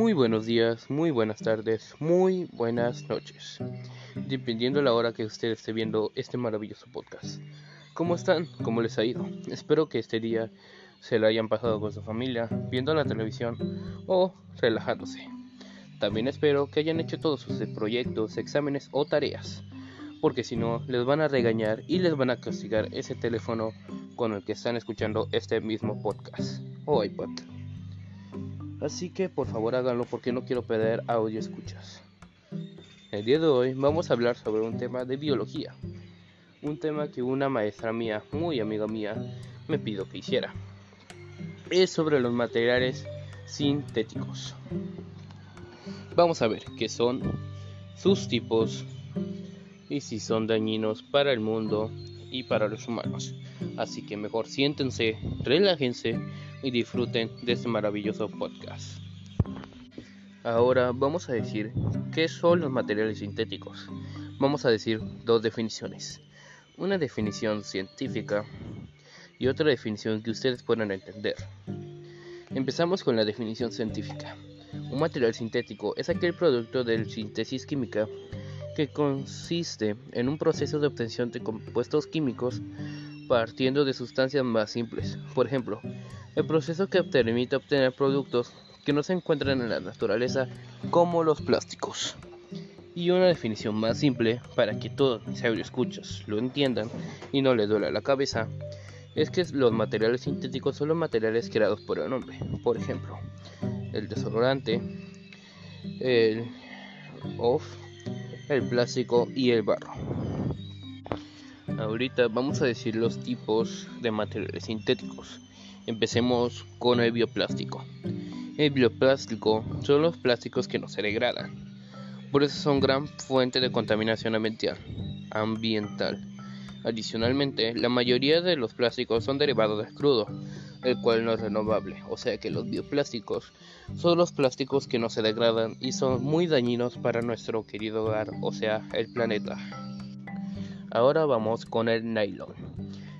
Muy buenos días, muy buenas tardes, muy buenas noches, dependiendo de la hora que usted esté viendo este maravilloso podcast. ¿Cómo están? ¿Cómo les ha ido? Espero que este día se lo hayan pasado con su familia, viendo la televisión o relajándose. También espero que hayan hecho todos sus proyectos, exámenes o tareas, porque si no, les van a regañar y les van a castigar ese teléfono con el que están escuchando este mismo podcast o iPod. Así que por favor háganlo porque no quiero perder audio escuchas. El día de hoy vamos a hablar sobre un tema de biología. Un tema que una maestra mía, muy amiga mía, me pidió que hiciera. Es sobre los materiales sintéticos. Vamos a ver qué son, sus tipos y si son dañinos para el mundo y para los humanos. Así que mejor siéntense, relájense y disfruten de este maravilloso podcast. Ahora vamos a decir qué son los materiales sintéticos. Vamos a decir dos definiciones. Una definición científica y otra definición que ustedes puedan entender. Empezamos con la definición científica. Un material sintético es aquel producto de síntesis química que consiste en un proceso de obtención de compuestos químicos partiendo de sustancias más simples. Por ejemplo, el proceso que permite obtener productos que no se encuentran en la naturaleza como los plásticos. Y una definición más simple para que todos mis escuchas lo entiendan y no les duela la cabeza es que los materiales sintéticos son los materiales creados por el hombre. Por ejemplo, el desodorante, el off, el plástico y el barro. Ahorita vamos a decir los tipos de materiales sintéticos. Empecemos con el bioplástico. El bioplástico son los plásticos que no se degradan. Por eso son gran fuente de contaminación ambiental. Adicionalmente, la mayoría de los plásticos son derivados de crudo, el cual no es renovable, o sea que los bioplásticos son los plásticos que no se degradan y son muy dañinos para nuestro querido hogar, o sea, el planeta. Ahora vamos con el nylon.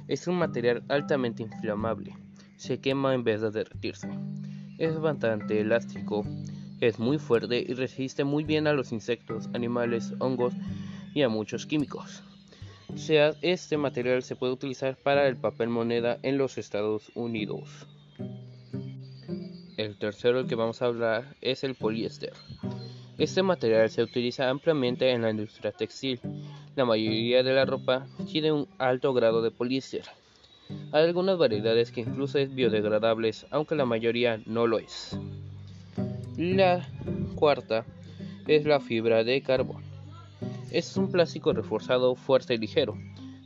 Es un material altamente inflamable se quema en vez de derretirse. Es bastante elástico, es muy fuerte y resiste muy bien a los insectos, animales, hongos y a muchos químicos. Sea, este material se puede utilizar para el papel moneda en los Estados Unidos. El tercero que vamos a hablar es el poliéster. Este material se utiliza ampliamente en la industria textil. La mayoría de la ropa tiene un alto grado de poliéster. Hay algunas variedades que incluso es biodegradables, aunque la mayoría no lo es. La cuarta es la fibra de carbón. Es un plástico reforzado, fuerte y ligero,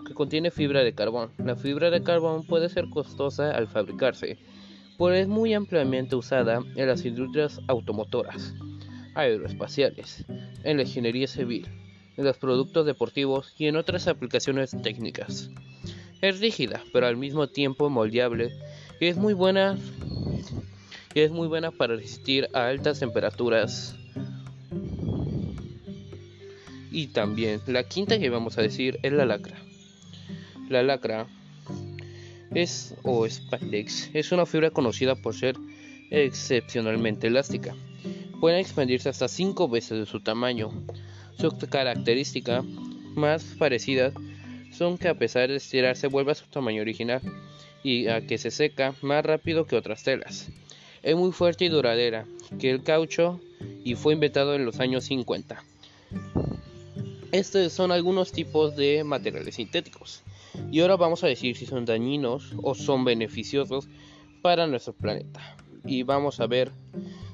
que contiene fibra de carbón. La fibra de carbón puede ser costosa al fabricarse, pero es muy ampliamente usada en las industrias automotoras, aeroespaciales, en la ingeniería civil, en los productos deportivos y en otras aplicaciones técnicas. Es rígida, pero al mismo tiempo moldeable y es muy buena y es muy buena para resistir a altas temperaturas. Y también la quinta que vamos a decir es la lacra. La lacra es o spandex es una fibra conocida por ser excepcionalmente elástica. Puede expandirse hasta 5 veces de su tamaño. Su característica más parecida son que a pesar de estirarse vuelve a su tamaño original y a que se seca más rápido que otras telas. Es muy fuerte y duradera que el caucho y fue inventado en los años 50. Estos son algunos tipos de materiales sintéticos. Y ahora vamos a decir si son dañinos o son beneficiosos para nuestro planeta. Y vamos a ver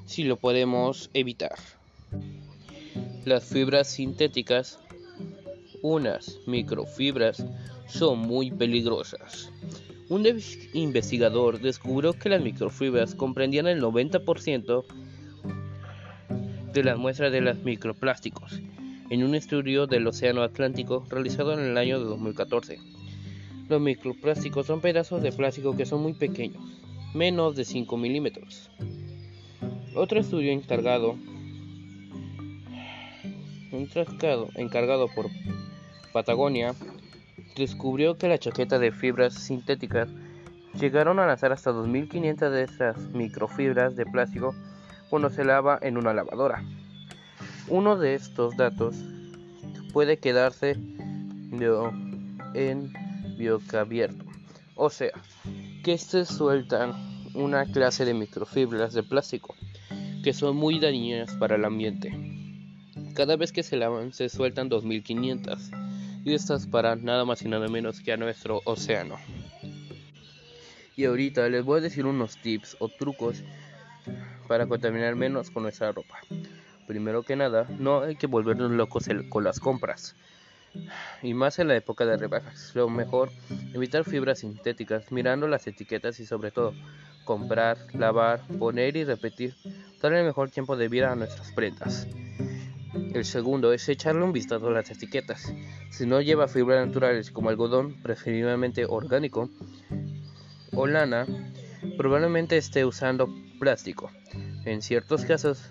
si lo podemos evitar. Las fibras sintéticas unas microfibras son muy peligrosas. Un investigador descubrió que las microfibras comprendían el 90% de las muestras de los microplásticos en un estudio del Océano Atlántico realizado en el año de 2014. Los microplásticos son pedazos de plástico que son muy pequeños, menos de 5 milímetros. Otro estudio encargado, encargado por Patagonia descubrió que la chaqueta de fibras sintéticas llegaron a lanzar hasta 2.500 de estas microfibras de plástico cuando se lava en una lavadora. Uno de estos datos puede quedarse en abierto, o sea, que se sueltan una clase de microfibras de plástico que son muy dañinas para el ambiente. Cada vez que se lavan se sueltan 2500 y estas para nada más y nada menos que a nuestro océano. Y ahorita les voy a decir unos tips o trucos para contaminar menos con nuestra ropa. Primero que nada, no hay que volvernos locos con las compras. Y más en la época de rebajas. Lo mejor, evitar fibras sintéticas, mirando las etiquetas y sobre todo, comprar, lavar, poner y repetir, darle el mejor tiempo de vida a nuestras prendas. El segundo es echarle un vistazo a las etiquetas. Si no lleva fibras naturales como algodón, preferiblemente orgánico, o lana, probablemente esté usando plástico. En ciertos casos,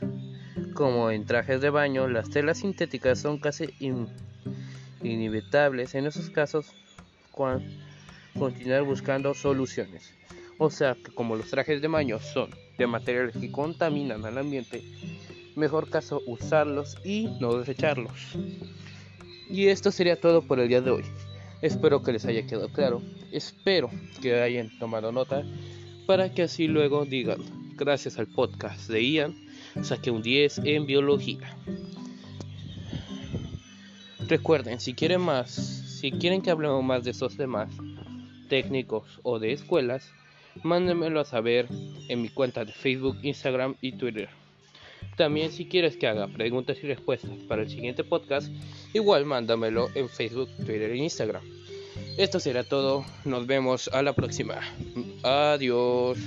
como en trajes de baño, las telas sintéticas son casi inevitables. En esos casos, continuar buscando soluciones. O sea que como los trajes de baño son de materiales que contaminan al ambiente, mejor caso usarlos y no desecharlos. Y esto sería todo por el día de hoy. Espero que les haya quedado claro. Espero que hayan tomado nota para que así luego digan, gracias al podcast de Ian, saqué un 10 en biología. Recuerden, si quieren más, si quieren que hablemos más de esos temas técnicos o de escuelas, mándenmelo a saber en mi cuenta de Facebook, Instagram y Twitter. También si quieres que haga preguntas y respuestas para el siguiente podcast, igual mándamelo en Facebook, Twitter e Instagram. Esto será todo, nos vemos a la próxima. Adiós.